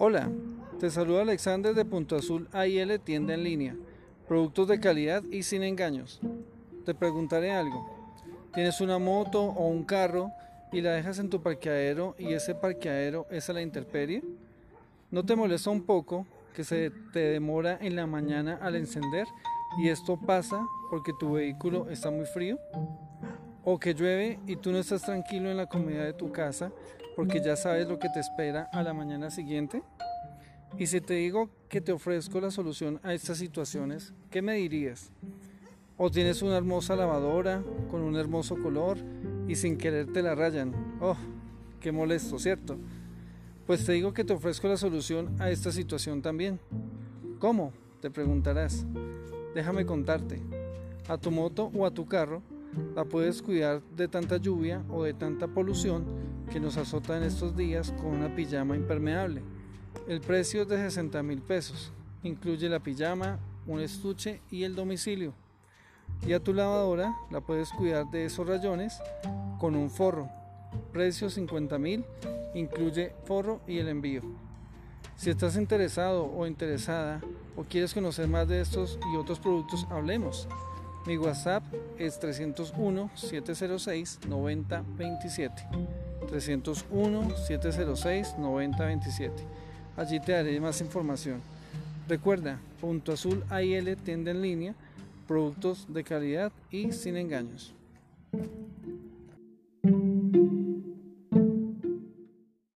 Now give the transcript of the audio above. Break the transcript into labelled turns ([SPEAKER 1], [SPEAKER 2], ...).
[SPEAKER 1] Hola, te saluda Alexander de Punto Azul AIL Tienda en Línea. Productos de calidad y sin engaños. Te preguntaré algo. ¿Tienes una moto o un carro y la dejas en tu parqueadero y ese parqueadero es a la intemperie? ¿No te molesta un poco que se te demora en la mañana al encender y esto pasa porque tu vehículo está muy frío? ¿O que llueve y tú no estás tranquilo en la comodidad de tu casa porque ya sabes lo que te espera a la mañana siguiente? Y si te digo que te ofrezco la solución a estas situaciones, ¿qué me dirías? ¿O tienes una hermosa lavadora con un hermoso color y sin querer te la rayan? ¡Oh! ¡Qué molesto, ¿cierto? Pues te digo que te ofrezco la solución a esta situación también. ¿Cómo? Te preguntarás. Déjame contarte. A tu moto o a tu carro la puedes cuidar de tanta lluvia o de tanta polución que nos azota en estos días con una pijama impermeable. El precio es de 60 mil pesos. Incluye la pijama, un estuche y el domicilio. Y a tu lavadora la puedes cuidar de esos rayones con un forro. Precio 50 mil, incluye forro y el envío. Si estás interesado o interesada o quieres conocer más de estos y otros productos, hablemos. Mi WhatsApp es 301-706-9027. 301-706-9027. Allí te daré más información. Recuerda, Punto Azul AIL tienda en línea, productos de calidad y sin engaños.